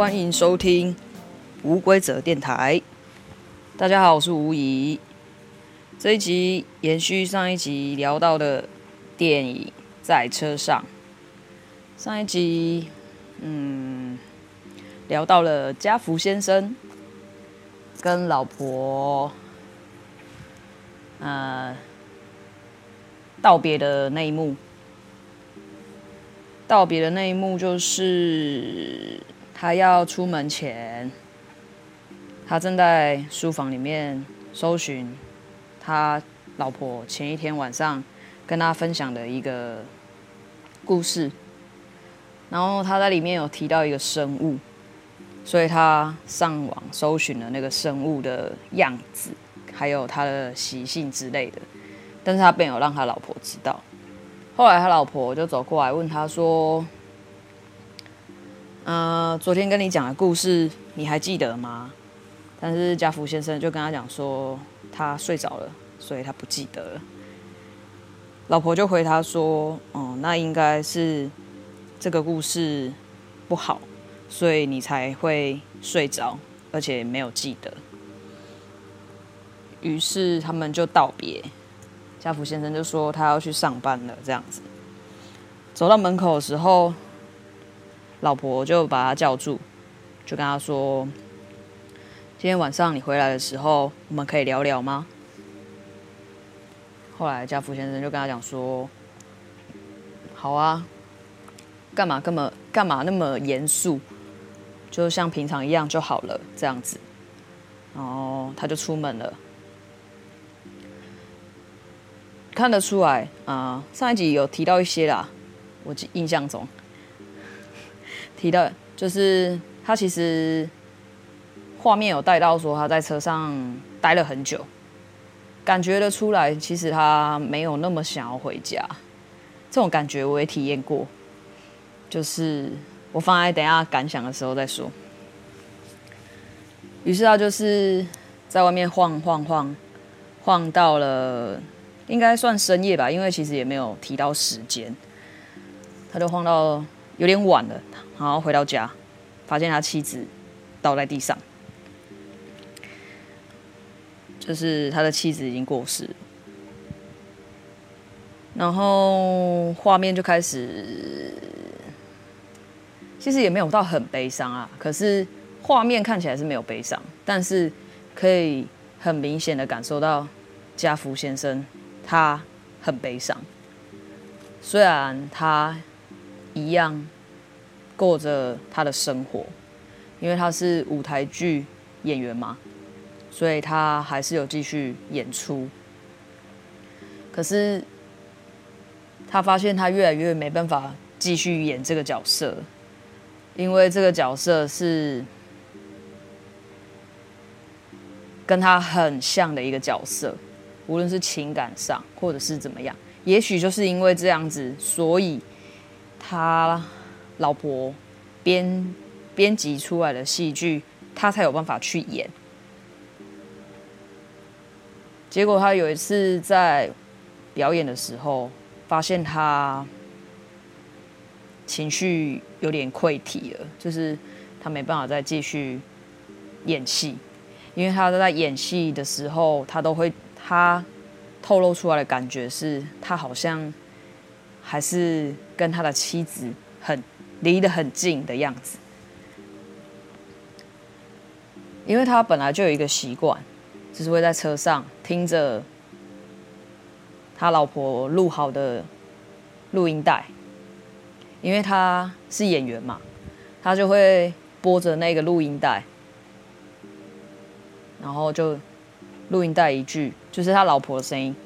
欢迎收听无规则电台。大家好，我是吴怡。这一集延续上一集聊到的电影，在车上。上一集，嗯，聊到了家福先生跟老婆，呃，道别的那一幕。道别的那一幕就是他要出门前，他正在书房里面搜寻他老婆前一天晚上跟他分享的一个故事。然后他在里面有提到一个生物，所以他上网搜寻了那个生物的样子，还有他的习性之类的。但是他并没有让他老婆知道。后来他老婆就走过来问他说：“呃，昨天跟你讲的故事你还记得吗？”但是家福先生就跟他讲说他睡着了，所以他不记得了。老婆就回他说：“哦、嗯，那应该是。”这个故事不好，所以你才会睡着，而且没有记得。于是他们就道别，家福先生就说他要去上班了，这样子。走到门口的时候，老婆就把他叫住，就跟他说：“今天晚上你回来的时候，我们可以聊聊吗？”后来家福先生就跟他讲说：“好啊。”干嘛？干嘛？干嘛那么严肃？就像平常一样就好了，这样子。然后他就出门了。看得出来啊、上一集有提到一些啦。我记印象中提到，就是他其实画面有带到说他在车上待了很久，感觉得出来，其实他没有那么想要回家。这种感觉我也体验过。就是我放在等下感想的时候再说。于是他就是在外面晃晃晃，晃到了应该算深夜吧，因为其实也没有提到时间。他就晃到有点晚了，然后回到家，发现他妻子倒在地上，就是他的妻子已经过世。然后画面就开始。其实也没有到很悲伤啊，可是画面看起来是没有悲伤，但是可以很明显的感受到家福先生他很悲伤。虽然他一样过着他的生活，因为他是舞台剧演员嘛，所以他还是有继续演出。可是他发现他越来越没办法继续演这个角色。因为这个角色是跟他很像的一个角色，无论是情感上或者是怎么样，也许就是因为这样子，所以他老婆编编辑出来的戏剧，他才有办法去演。结果他有一次在表演的时候，发现他。情绪有点溃堤了，就是他没办法再继续演戏，因为他在演戏的时候，他都会他透露出来的感觉是，他好像还是跟他的妻子很离得很近的样子，因为他本来就有一个习惯，就是会在车上听着他老婆录好的录音带。因为他是演员嘛，他就会播着那个录音带，然后就录音带一句，就是他老婆的声音，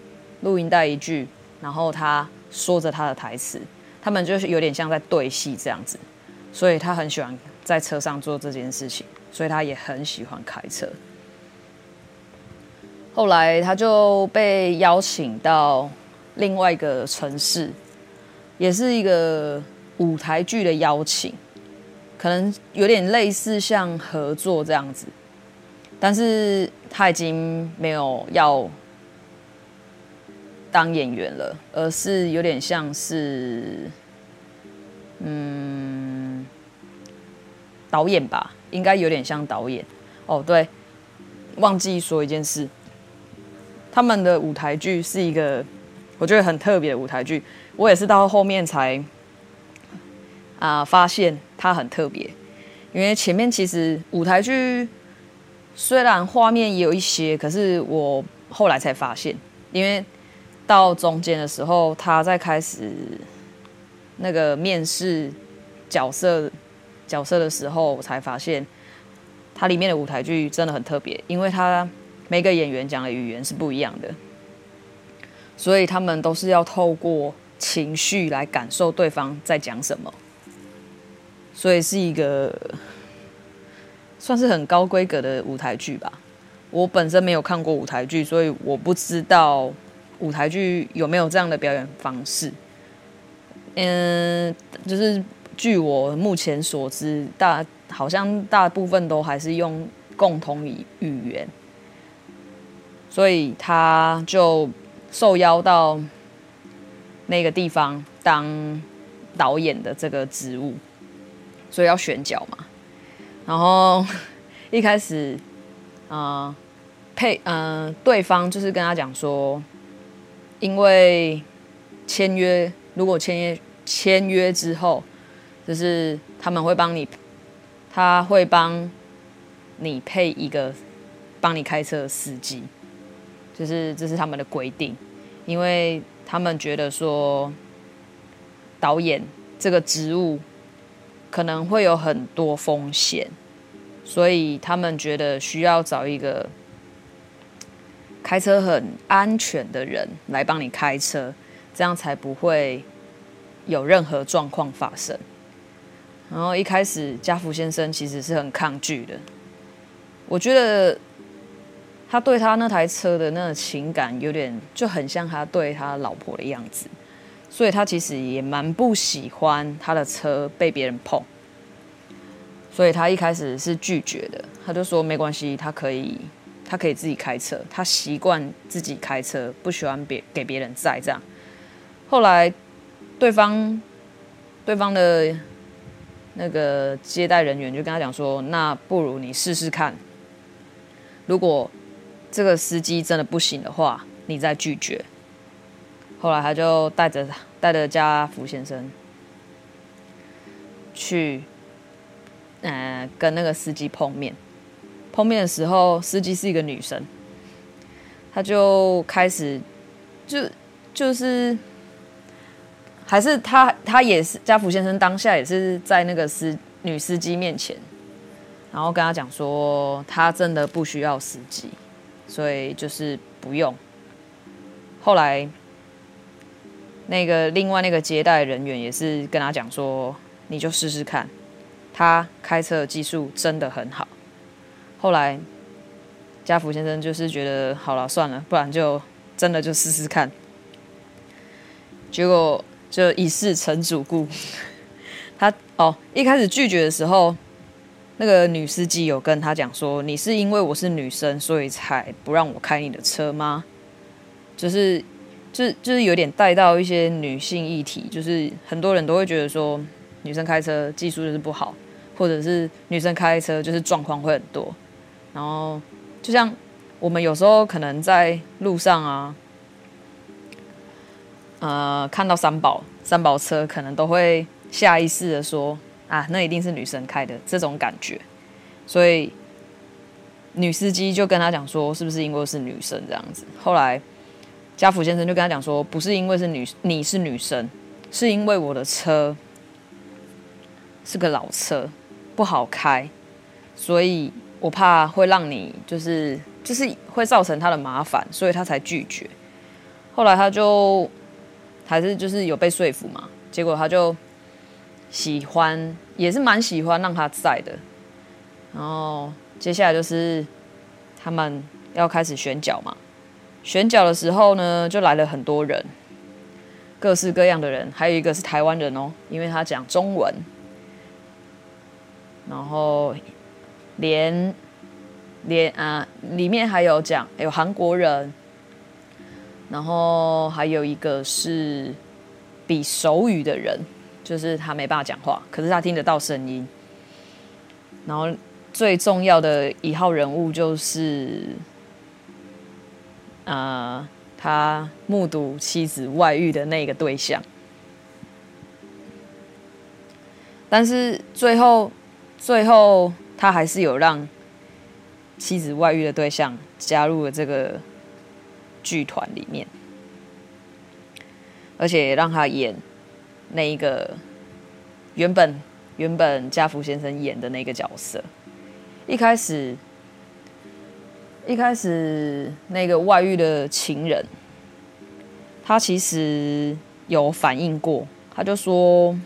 录音带一句，然后他说着他的台词，他们就是有点像在对戏这样子，所以他很喜欢在车上做这件事情，所以他也很喜欢开车。后来他就被邀请到另外一个城市，也是一个。舞台剧的邀请，可能有点类似像合作这样子，但是他已经没有要当演员了，而是有点像是，嗯，导演吧，应该有点像导演。哦，对，忘记说一件事，他们的舞台剧是一个我觉得很特别的舞台剧，我也是到后面才啊、发现它很特别，因为前面其实舞台剧虽然画面也有一些，可是我后来才发现，因为到中间的时候，他在开始那个面试角色。角色的时候，我才发现，它里面的舞台剧真的很特别，因为它每个演员讲的语言是不一样的，所以他们都是要透过情绪来感受对方在讲什么，所以是一个算是很高规格的舞台剧吧。我本身没有看过舞台剧，所以我不知道舞台剧有没有这样的表演方式。嗯，就是。据我目前所知，大好像大部分都还是用共同语语言，所以他就受邀到那个地方当导演的这个职务，所以要选角嘛。然后 一开始，啊、呃，配嗯、呃，对方就是跟他讲说，因为签约，如果签约签约之后。就是他们会帮你，他会帮你配一个帮你开车的司机，就是这是他们的规定，因为他们觉得说导演这个职务可能会有很多风险，所以他们觉得需要找一个开车很安全的人来帮你开车，这样才不会有任何状况发生。然后一开始，家福先生其实是很抗拒的。我觉得他对他那台车的那个情感，有点就很像他对他老婆的样子，所以他其实也蛮不喜欢他的车被别人碰。所以他一开始是拒绝的，他就说没关系，他可以，他可以自己开车，他习惯自己开车，不喜欢别给别人载这样。后来对方，对方的。那个接待人员就跟他讲说：“那不如你试试看，如果这个司机真的不行的话，你再拒绝。”后来他就带着带着家福先生去，呃，跟那个司机碰面。碰面的时候，司机是一个女生，他就开始就就是。还是他，他也是家福先生当下也是在那个司女司机面前，然后跟他讲说，他真的不需要司机，所以就是不用。后来那个另外那个接待人员也是跟他讲说，你就试试看，他开车技术真的很好。后来家福先生就是觉得好了算了，不然就真的就试试看，结果。就一试成主顾，他哦一开始拒绝的时候，那个女司机有跟他讲说：“你是因为我是女生，所以才不让我开你的车吗？”就是，就是，就是有点带到一些女性议题，就是很多人都会觉得说，女生开车技术就是不好，或者是女生开车就是状况会很多。然后，就像我们有时候可能在路上啊。呃，看到三宝三宝车，可能都会下意识的说啊，那一定是女生开的这种感觉，所以女司机就跟他讲说，是不是因为是女生这样子？后来家福先生就跟他讲说，不是因为是女你是女生，是因为我的车是个老车，不好开，所以我怕会让你就是就是会造成他的麻烦，所以他才拒绝。后来他就。还是就是有被说服嘛，结果他就喜欢，也是蛮喜欢让他在的。然后接下来就是他们要开始选角嘛，选角的时候呢，就来了很多人，各式各样的人，还有一个是台湾人哦，因为他讲中文。然后连连啊，里面还有讲有韩国人。然后还有一个是比手语的人，就是他没办法讲话，可是他听得到声音。然后最重要的一号人物就是，呃，他目睹妻子外遇的那个对象。但是最后，最后他还是有让妻子外遇的对象加入了这个剧团里面，而且让他演那一个原本原本家福先生演的那个角色。一开始，一开始那个外遇的情人，他其实有反应过，他就说。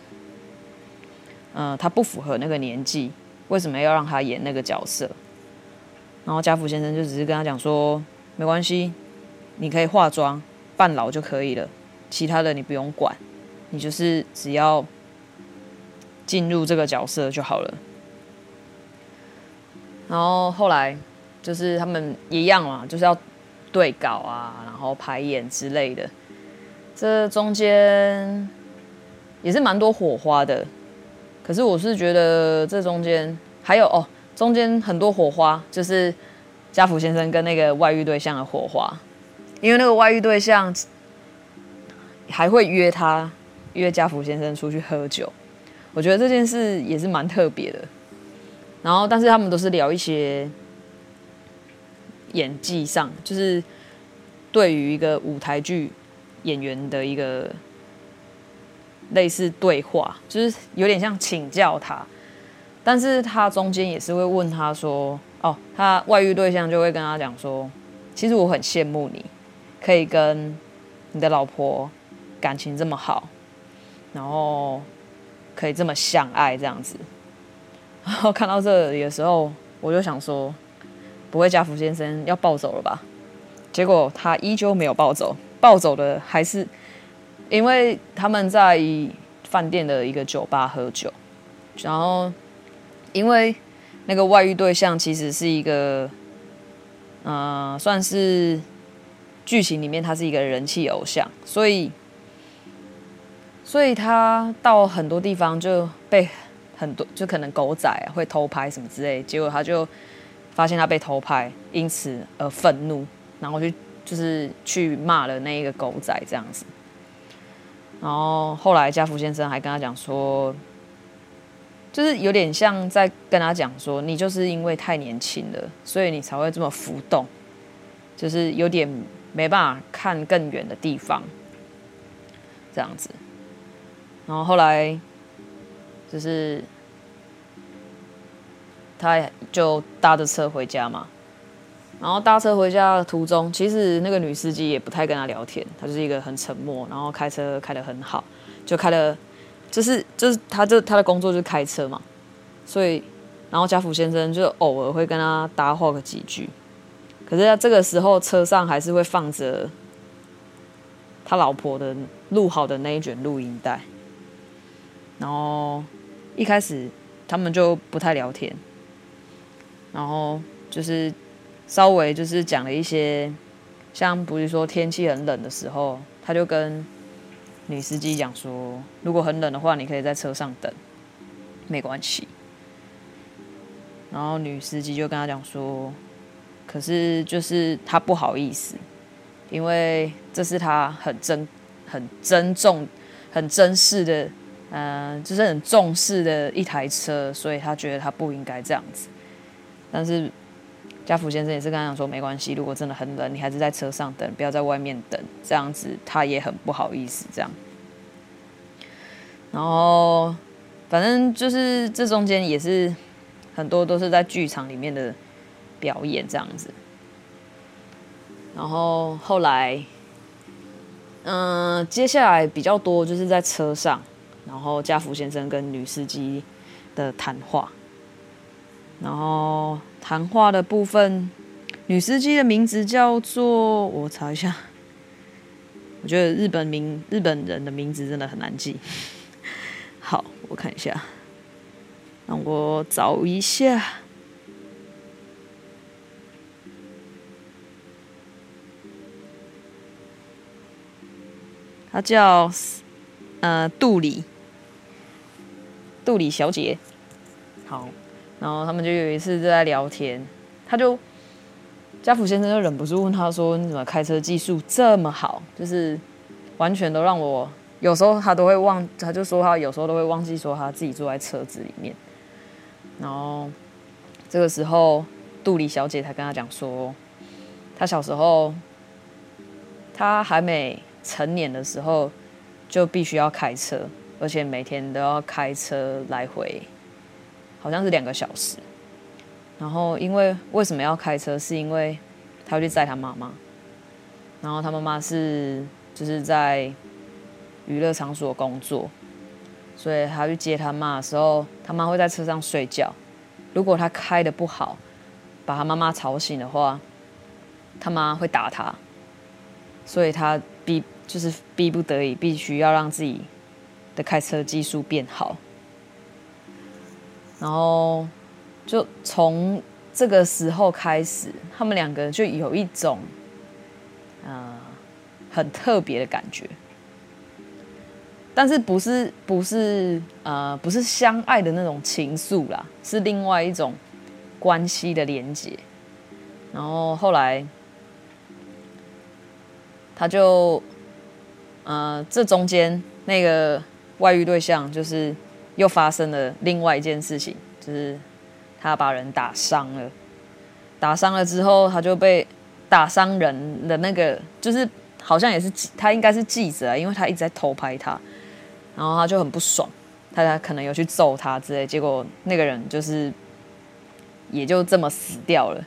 嗯、他不符合那个年纪，为什么要让他演那个角色？然后家福先生就只是跟他讲说，没关系，你可以化妆扮老就可以了，其他的你不用管，你就是只要进入这个角色就好了。然后后来就是他们一样嘛，就是要对稿啊，然后排演之类的，这中间也是蛮多火花的。可是我是觉得这中间还有哦，中间很多火花，就是家福先生跟那个外遇对象的火花，因为那个外遇对象还会约他约家福先生出去喝酒，我觉得这件事也是蛮特别的。然后，但是他们都是聊一些演技上，就是对于一个舞台剧演员的一个。类似对话，就是有点像请教他，但是他中间也是会问他说：“哦，他外遇对象就会跟他讲说，其实我很羡慕你，可以跟你的老婆感情这么好，然后可以这么相爱这样子。”然后看到这里的时候，我就想说，不会家福先生要暴走了吧？结果他依旧没有暴走，暴走的还是。因为他们在饭店的一个酒吧喝酒，然后因为那个外遇对象其实是一个，呃，算是剧情里面他是一个人气偶像，所以，所以他到很多地方就被很多就可能狗仔会偷拍什么之类，结果他就发现他被偷拍，因此而愤怒，然后就就是去骂了那一个狗仔这样子。然后后来家福先生还跟他讲说，就是有点像在跟他讲说，你就是因为太年轻了，所以你才会这么浮动，就是有点没办法看更远的地方，这样子。然后后来就是他就搭着车回家嘛。然后搭车回家的途中，其实那个女司机也不太跟他聊天，她就是一个很沉默，然后开车开得很好，就开了，就是就是他就他的工作就是开车嘛，所以然后家福先生就偶尔会跟他搭话个几句，可是他这个时候车上还是会放着他老婆的录好的那一卷录音带，然后一开始他们就不太聊天，然后就是。稍微就是讲了一些，像比如说天气很冷的时候，他就跟女司机讲说，如果很冷的话，你可以在车上等，没关系。然后女司机就跟他讲说，可是就是他不好意思，因为这是他很珍、很珍重、很珍视的，嗯、呃，就是很重视的一台车，所以他觉得他不应该这样子，但是。家福先生也是跟他讲说，没关系，如果真的很冷，你还是在车上等，不要在外面等，这样子他也很不好意思这样。然后，反正就是这中间也是很多都是在剧场里面的表演这样子。然后后来，嗯、接下来比较多就是在车上，然后家福先生跟女司机的谈话。然后谈话的部分，女司机的名字叫做，我查一下。我觉得日本名日本人的名字真的很难记。好，我看一下，让我找一下。她叫呃杜里，杜里小姐。好。然后他们就有一次就在聊天，他就家福先生就忍不住问他说：“你怎么开车技术这么好？就是完全都让我有时候他都会忘，他就说他有时候都会忘记说他自己坐在车子里面。”然后这个时候杜里小姐才跟他讲说，他小时候他还没成年的时候就必须要开车，而且每天都要开车来回。好像是两个小时，然后因为为什么要开车？是因为他要去载他妈妈，然后他妈妈是就是在娱乐场所工作，所以他去接他妈的时候，他妈会在车上睡觉。如果他开的不好，把他妈妈吵醒的话，他妈会打他，所以他逼就是逼不得已，必须要让自己的开车技术变好。然后，就从这个时候开始，他们两个就有一种，呃，很特别的感觉。但是不是不是呃不是相爱的那种情愫啦，是另外一种关系的连接。然后后来，他就，呃，这中间那个外遇对象就是。又发生了另外一件事情，就是他把人打伤了。打伤了之后，他就被打伤人的那个，就是好像也是他应该是记者啊，因为他一直在偷拍他，然后他就很不爽，他可能有去揍他之类，结果那个人就是也就这么死掉了。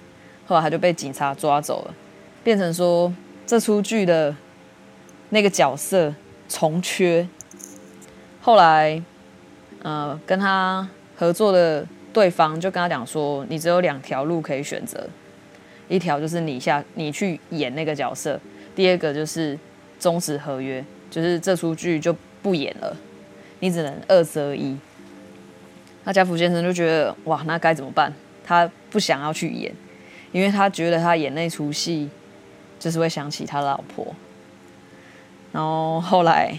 后来他就被警察抓走了，变成说这出剧的那个角色重缺。后来。呃，跟他合作的对方就跟他讲说，你只有两条路可以选择，一条就是你下你去演那个角色，第二个就是终止合约，就是这出剧就不演了，你只能二择一。那家福先生就觉得哇，那该怎么办？他不想要去演，因为他觉得他演那出戏就是会想起他老婆。然后后来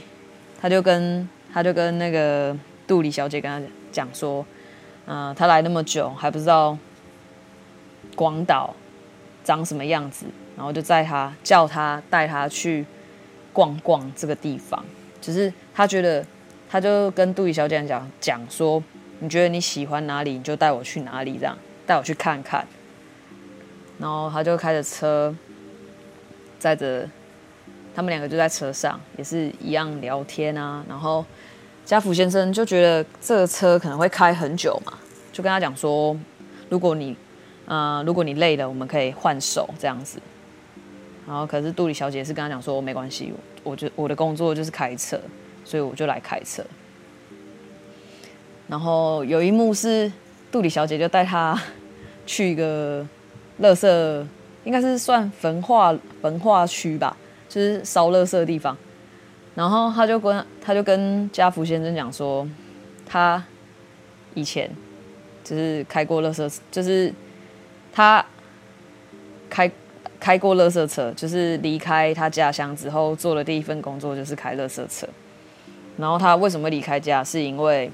他就跟他就跟那个。杜里小姐跟他讲说：“嗯、他来那么久还不知道广岛长什么样子，然后就载他叫他带他去逛逛这个地方。只是他觉得，他就跟杜里小姐讲讲说：你觉得你喜欢哪里，你就带我去哪里，这样带我去看看。然后他就开着车载着他们两个就在车上，也是一样聊天啊，然后。”家福先生就觉得这个车可能会开很久嘛，就跟他讲说，如果你，呃，如果你累了，我们可以换手这样子。然后可是杜里小姐是跟他讲说，没关系，我就我的工作就是开车，所以我就来开车。然后有一幕是杜里小姐就带他 去一个垃圾，应该是算焚化焚化区吧，就是烧垃圾的地方。然后他就跟他就跟家福先生讲说，他以前就是开过垃圾，就是他开开过垃圾车，就是离开他家乡之后做的第一份工作就是开垃圾车。然后他为什么离开家？是因为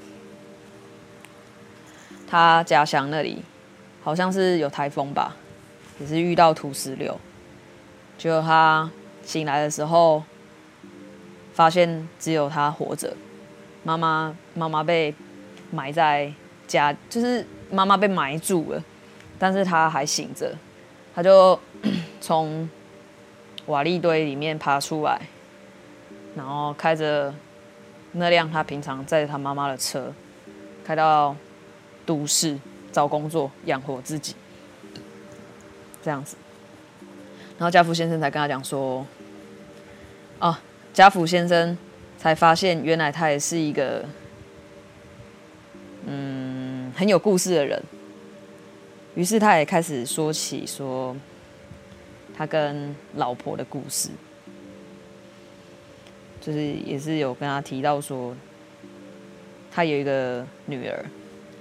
他家乡那里好像是有台风吧，也是遇到土石流，就他醒来的时候。发现只有他活着，妈妈妈妈被埋在家，就是妈妈被埋住了，但是他还醒着，他就 从瓦砾堆里面爬出来，然后开着那辆他平常载着他妈妈的车，开到都市找工作养活自己，这样子，然后家福先生才跟他讲说，啊。家福先生才发现，原来他也是一个嗯很有故事的人。于是他也开始说起说他跟老婆的故事，就是也是有跟他提到说，他有一个女儿，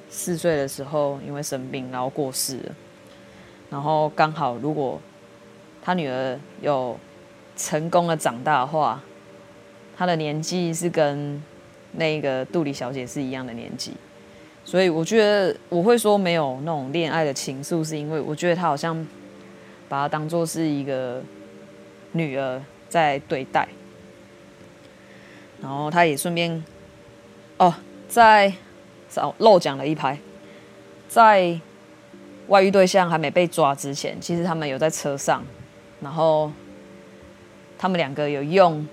四岁的时候因为生病然后过世了，然后刚好如果他女儿有成功的长大的话。他的年纪是跟那个杜里小姐是一样的年纪，所以我觉得我会说没有那种恋爱的情愫，是因为我觉得他好像把她当做是一个女儿在对待，然后他也顺便哦，在少漏讲了一拍，在外遇对象还没被抓之前，其实他们有在车上，然后他们两个有用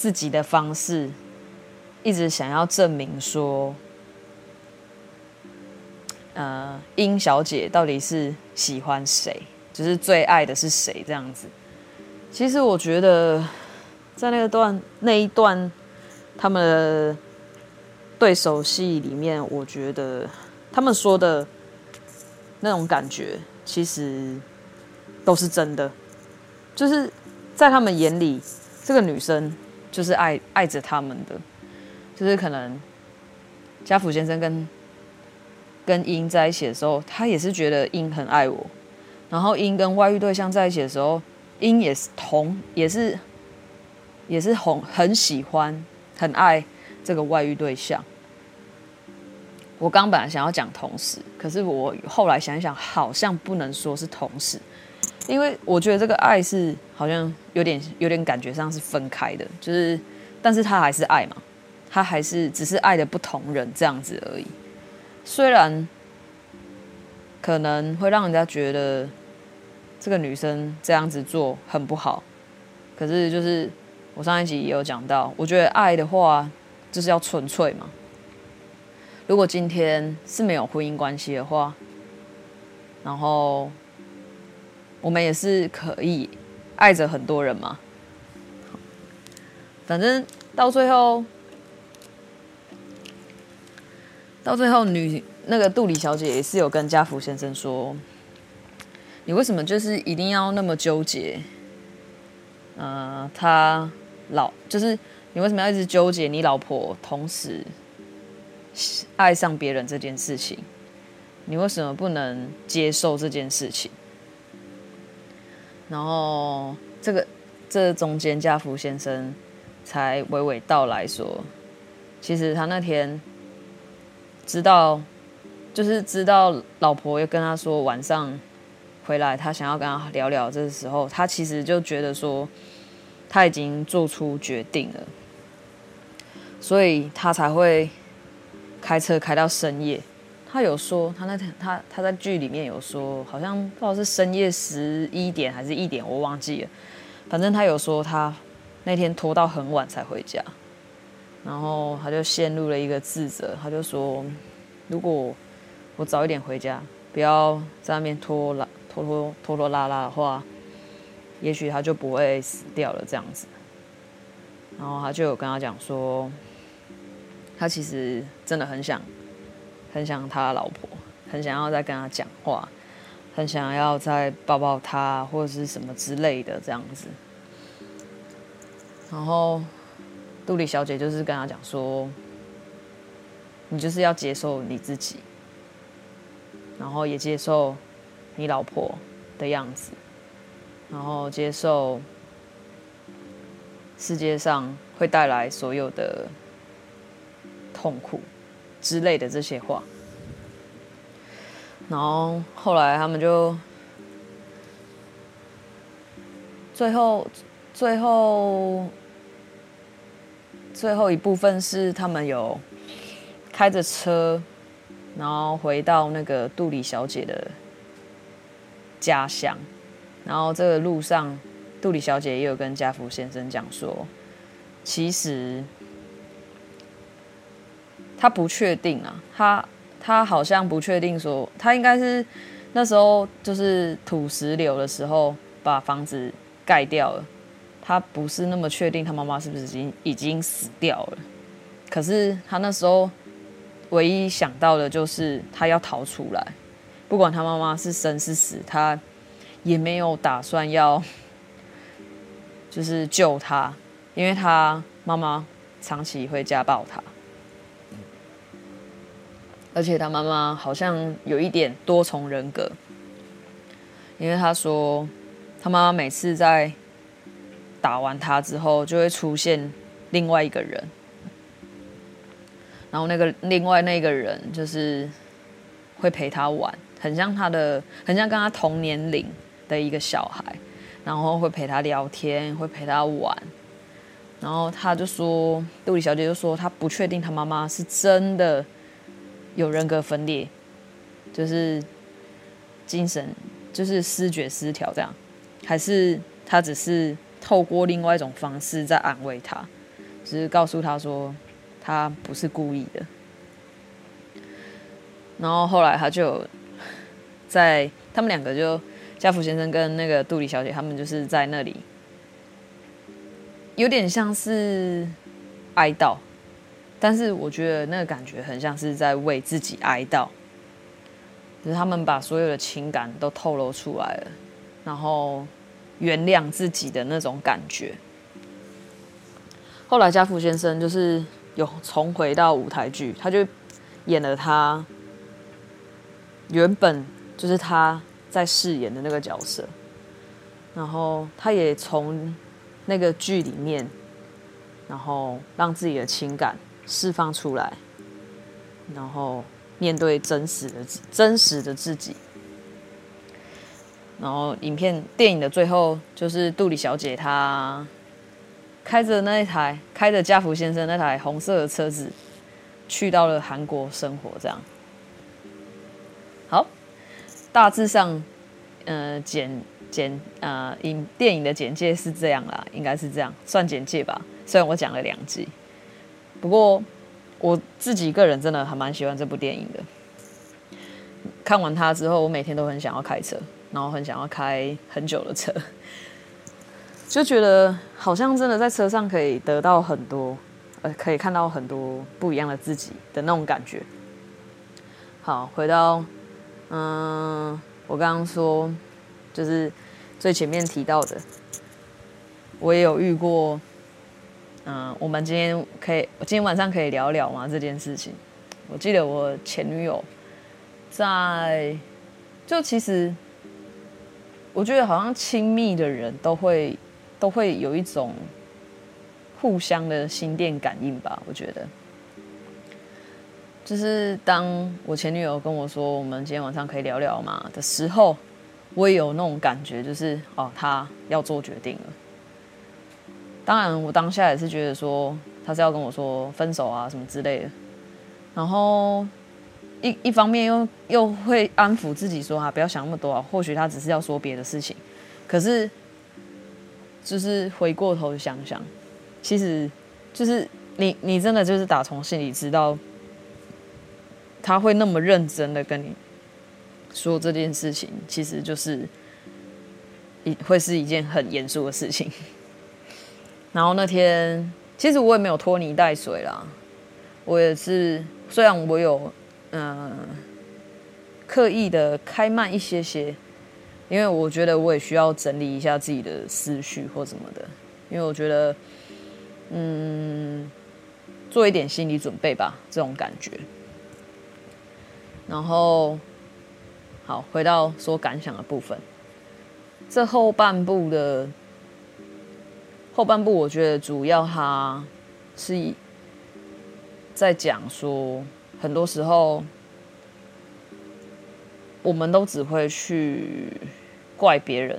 自己的方式，一直想要证明说。呃，殷小姐到底是喜欢谁？就是最爱的是谁？这样子。其实我觉得，在那个段那一段他们对手戏里面，我觉得他们说的那种感觉，其实都是真的。就是在他们眼里，这个女生就是爱爱着他们的，就是可能家福先生跟。跟英在一起的时候，他也是觉得英很爱我。然后英跟外遇对象在一起的时候，英也是同也是也是很很喜欢很爱这个外遇对象。我刚本来想要讲同时，可是我后来想一想，好像不能说是同时，因为我觉得这个爱是好像有点有点感觉上是分开的，就是但是他还是爱嘛，他还是只是爱的不同人这样子而已。虽然可能会让人家觉得这个女生这样子做很不好，可是就是我上一集也有讲到，我觉得爱的话就是要纯粹嘛。如果今天是没有婚姻关系的话，然后我们也是可以爱着很多人嘛。反正到最后。到最后，女那个杜里小姐也是有跟家福先生说：“你为什么就是一定要那么纠结？呃，他老就是你为什么要一直纠结你老婆同时爱上别人这件事情？你为什么不能接受这件事情？”然后这个这中间家福先生才娓娓道来说：“其实他那天。”知道，就是知道老婆又跟他说晚上回来，他想要跟他聊聊。这个时候，他其实就觉得说他已经做出决定了，所以他才会开车开到深夜。他有说，他那天他他在剧里面有说，好像不知道是深夜十一点还是一点，我忘记了。反正他有说，他那天拖到很晚才回家。然后他就陷入了一个自责，他就说：“如果我早一点回家，不要在那边拖拉拖拖拖拖拉拉的话，也许他就不会死掉了这样子。”然后他就有跟他讲说，他其实真的很想很想他老婆，很想要再跟他讲话，很想要再抱抱他或者是什么之类的这样子。然后。杜里小姐就是跟他讲说：“你就是要接受你自己，然后也接受你老婆的样子，然后接受世界上会带来所有的痛苦之类的这些话。”然后后来他们就最后最后。最后一部分是他们有开着车，然后回到那个杜里小姐的家乡，然后这个路上，杜里小姐也有跟家福先生讲说，其实他不确定啊，他他好像不确定说，他应该是那时候就是土石流的时候把房子盖掉了。他不是那么确定他妈妈是不是已经已经死掉了，可是他那时候唯一想到的就是他要逃出来，不管他妈妈是生是死，他也没有打算要就是救他，因为他妈妈长期会家暴他，而且他妈妈好像有一点多重人格，因为他说他妈妈每次在。打完他之后，就会出现另外一个人，然后那个另外那个人就是会陪他玩，很像他的，很像跟他同年龄的一个小孩，然后会陪他聊天，会陪他玩。然后他就说，杜里小姐就说，她不确定她妈妈是真的有人格分裂，就是精神就是思觉失调这样，还是他只是透过另外一种方式在安慰他，只是告诉他说他不是故意的。然后后来他就在他们两个就家福先生跟那个杜里小姐他们就是在那里。有点像是哀悼，但是我觉得那个感觉很像是在为自己哀悼，就是他们把所有的情感都透露出来了，然后原谅自己的那种感觉。后来家福先生就是有重回到舞台剧，他就演了他原本就是他在饰演的那个角色，然后他也从。那个剧里面，然后让自己的情感释放出来，然后面对真实的真实的自己。然后影片电影的最后，就是杜里小姐她开着那一台开着家福先生那台红色的车子，去到了韩国生活。这样，好，大致上，呃，简。简呃，影电影的简介是这样啦，应该是这样，算简介吧。虽然我讲了两集，不过我自己个人真的还蛮喜欢这部电影的。看完它之后，我每天都很想要开车，然后很想要开很久的车，就觉得好像真的在车上可以得到很多，呃，可以看到很多不一样的自己的那种感觉。好，回到嗯，我刚刚说。就是最前面提到的，我也有遇过。嗯，我们今天可以，今天晚上可以聊聊吗？这件事情，我记得我前女友在，就其实我觉得好像亲密的人都会都会有一种互相的心电感应吧。我觉得，就是当我前女友跟我说我们今天晚上可以聊聊吗的时候。我也有那种感觉，就是哦，他要做决定了。当然，我当下也是觉得说，他是要跟我说分手啊什么之类的。然后一一方面又又会安抚自己说啊，不要想那么多啊，或许他只是要说别的事情。可是，就是回过头想想，其实就是你你真的就是打从心里知道，他会那么认真的跟你。说这件事情其实就是一会是一件很严肃的事情。然后那天其实我也没有拖泥带水啦，我也是虽然我有嗯、刻意的开慢一些些，因为我觉得我也需要整理一下自己的思绪或什么的，因为我觉得嗯做一点心理准备吧，这种感觉。然后。好，回到说感想的部分。这后半部的后半部，我觉得主要他是在讲说，很多时候我们都只会去怪别人，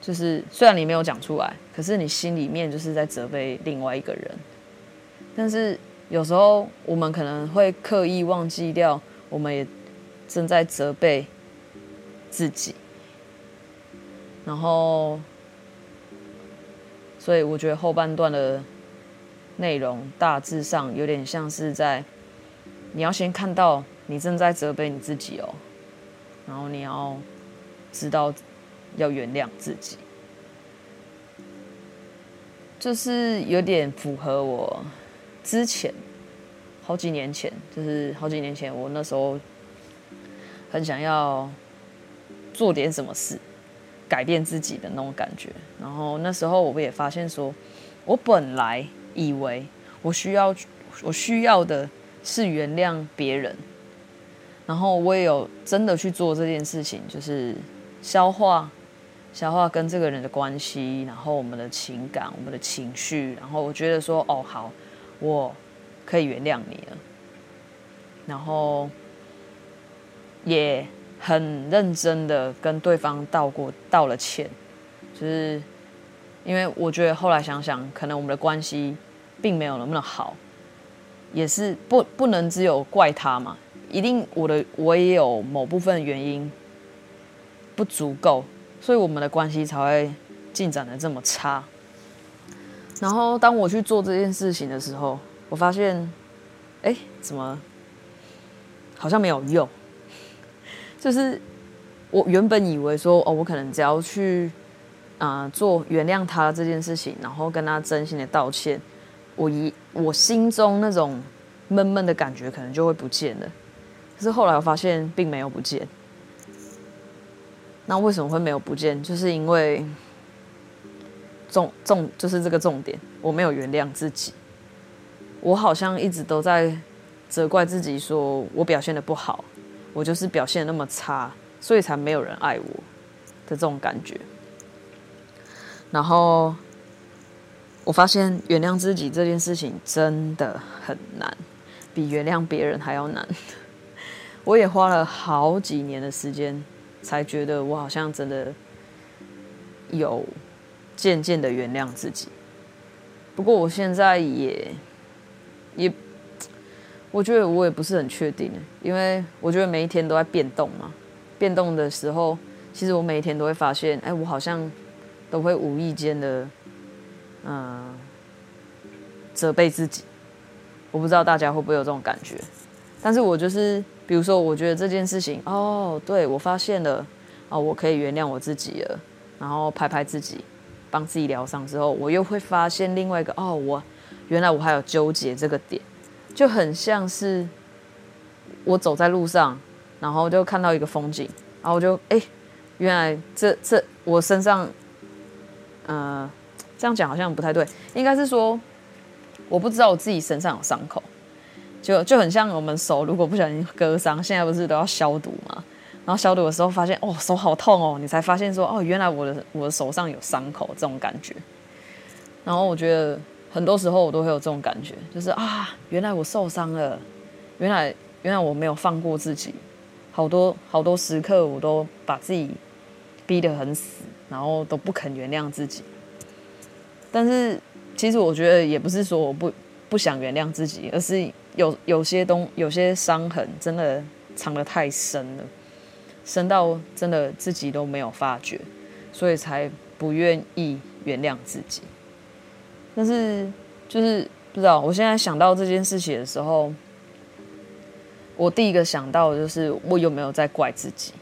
就是虽然你没有讲出来，可是你心里面就是在责备另外一个人。但是有时候我们可能会刻意忘记掉，我们也。正在责备自己，然后，所以我觉得后半段的内容大致上有点像是在，你要先看到你正在责备你自己哦，然后你要知道要原谅自己，就是有点符合我之前好几年前，就是好几年前我那时候。很想要做点什么事，改变自己的那种感觉。然后那时候我也发现说，我本来以为我需要我需要的是原谅别人，然后我也有真的去做这件事情，就是消化消化跟这个人的关系，然后我们的情感、我们的情绪。然后我觉得说，哦，好，我可以原谅你了，然后也很认真的跟对方道过道了歉，就是因为我觉得后来想想，可能我们的关系并没有那么好，也是不不能只有怪他嘛，一定我的我也有某部分原因不足够，所以我们的关系才会进展的这么差。然后当我去做这件事情的时候，我发现，哎，怎么好像没有用？就是我原本以为说，哦，我可能只要去啊、做原谅他这件事情，然后跟他真心的道歉，我一我心中那种闷闷的感觉可能就会不见了。可是后来我发现并没有不见。那为什么会没有不见？就是因为。重重就是这个重点，我没有原谅自己，我好像一直都在责怪自己，说我表现的不好，我就是表现那么差，所以才没有人爱我的这种感觉。然后我发现原谅自己这件事情真的很难，比原谅别人还要难。我也花了好几年的时间，才觉得我好像真的有。渐渐的原谅自己，不过我现在也也，我觉得我也不是很确定，因为我觉得每一天都在变动嘛。变动的时候，其实我每一天都会发现，哎，我好像都会无意间的，嗯、责备自己。我不知道大家会不会有这种感觉，但是我就是，比如说，我觉得这件事情，哦，对，我发现了，哦，我可以原谅我自己了，然后拍拍自己。帮自己疗伤之后，我又会发现另外一个哦，我原来我还有纠结这个点，就很像是我走在路上，然后就看到一个风景，然后我就哎，原来这这我身上，呃，这样讲好像不太对，应该是说我不知道我自己身上有伤口，就就很像我们手如果不小心割伤，现在不是都要消毒吗？然后消毒的时候发现，哦，手好痛哦，你才发现说，哦，原来我的我的手上有伤口这种感觉。然后我觉得很多时候我都会有这种感觉，就是啊，原来我受伤了，原来原来我没有放过自己，好多好多时刻我都把自己逼得很死，然后都不肯原谅自己。但是其实我觉得也不是说我不不想原谅自己，而是有有些东有些伤痕真的藏得太深了。深到真的自己都没有发觉，所以才不愿意原谅自己。但是就是不知道，我现在想到这件事情的时候，我第一个想到的就是我有没有在怪自己。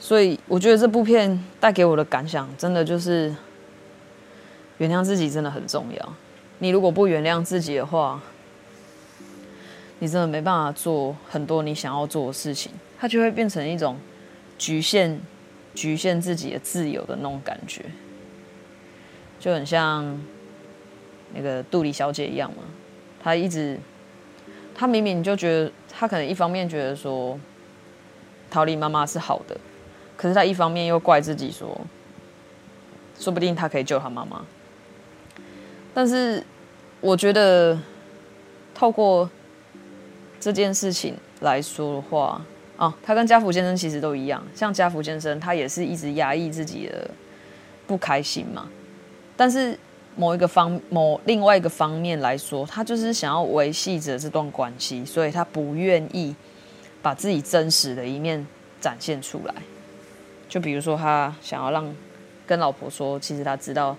所以我觉得这部片带给我的感想，真的就是原谅自己真的很重要。你如果不原谅自己的话，你真的没办法做很多你想要做的事情，它就会变成一种局限、局限自己的自由的那种感觉，就很像那个杜里小姐一样嘛。她一直，她明明就觉得，她可能一方面觉得说桃李妈妈是好的，可是她一方面又怪自己说，说不定她可以救她妈妈。但是我觉得透过。这件事情来说的话，啊，他跟家福先生其实都一样。像家福先生，他也是一直压抑自己的不开心嘛。但是某一个方，某另外一个方面来说，他就是想要维系着这段关系，所以他不愿意把自己真实的一面展现出来。就比如说，他想要让跟老婆说，其实他知道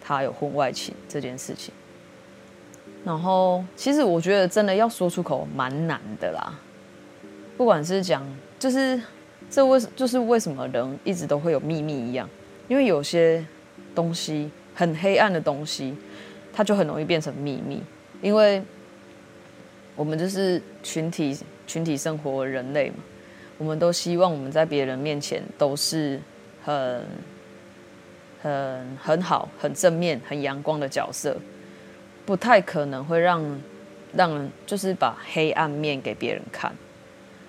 他有婚外情这件事情。然后，其实我觉得真的要说出口蛮难的啦。不管是讲，就是这为就是为什么人一直都会有秘密一样，因为有些东西很黑暗的东西，它就很容易变成秘密。因为我们就是群体群体生活的人类嘛，我们都希望我们在别人面前都是很很很好、很正面、很阳光的角色。不太可能会让让人就是把黑暗面给别人看，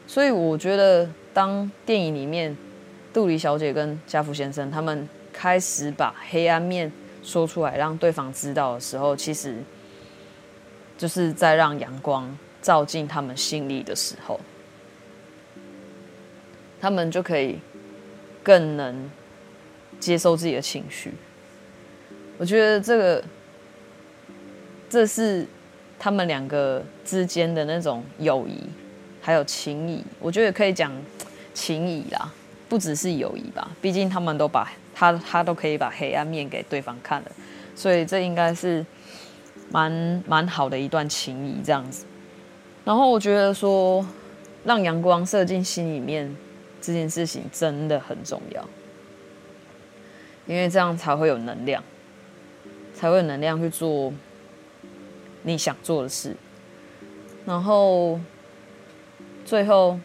所以我觉得当电影里面杜黎小姐跟家福先生他们开始把黑暗面说出来，让对方知道的时候，其实就是在让阳光照进他们心里的时候，他们就可以更能接受自己的情绪。我觉得这个，这是他们两个之间的那种友谊，还有情谊。我觉得可以讲情谊啦，不只是友谊吧。毕竟他们都把他他都可以把黑暗面给对方看了，所以这应该是蛮蛮好的一段情谊这样子。然后我觉得说，让阳光射进心里面这件事情真的很重要，因为这样才会有能量。才会有能量去做你想做的事，然后最后，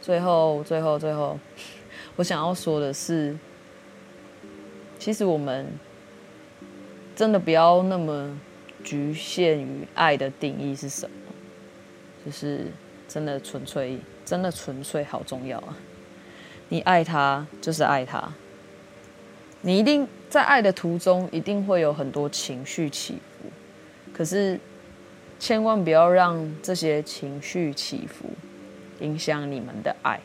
最后，最后，最后，我想要说的是，其实我们真的不要那么局限于爱的定义是什么，就是真的纯粹，真的纯粹好重要啊！你爱他就是爱他。你一定在爱的途中，一定会有很多情绪起伏，可是千万不要让这些情绪起伏影响你们的爱。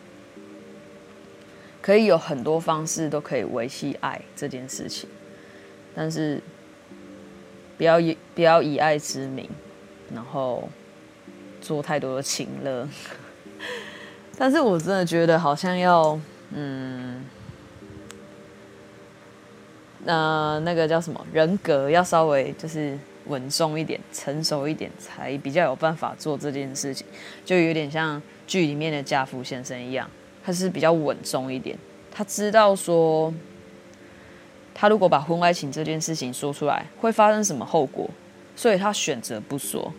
可以有很多方式都可以维系爱这件事情，但是不要以不要以爱之名，然后做太多的情了。但是我真的觉得好像要嗯。呃，那个叫什么人格要稍微就是稳重一点、成熟一点，才比较有办法做这件事情。就有点像剧里面的家父先生一样，他是比较稳重一点。他知道说，他如果把婚外情这件事情说出来，会发生什么后果，所以他选择不说，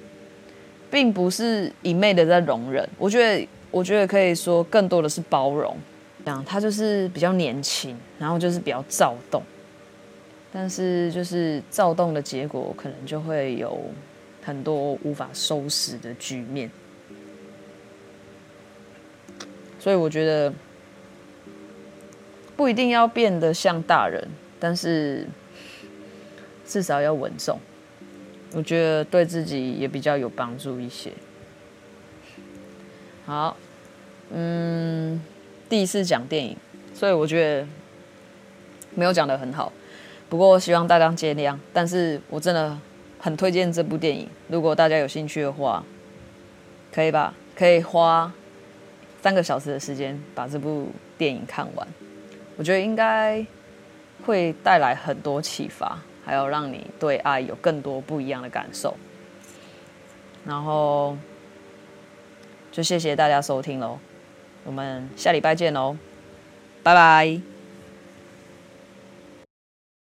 并不是一昧的在容忍。我觉得，我觉得可以说更多的是包容。这样，他就是比较年轻，然后就是比较躁动。但是，就是躁动的结果，可能就会有很多无法收拾的局面。所以，我觉得不一定要变得像大人，但是至少要稳重。我觉得对自己也比较有帮助一些。好，嗯，第一次讲电影，所以我觉得没有讲得很好。不过，希望大家见谅。但是我真的很推荐这部电影，如果大家有兴趣的话，可以吧？可以花三个小时的时间把这部电影看完。我觉得应该会带来很多启发，还有让你对爱有更多不一样的感受。然后就谢谢大家收听喽，我们下礼拜见喽，拜拜。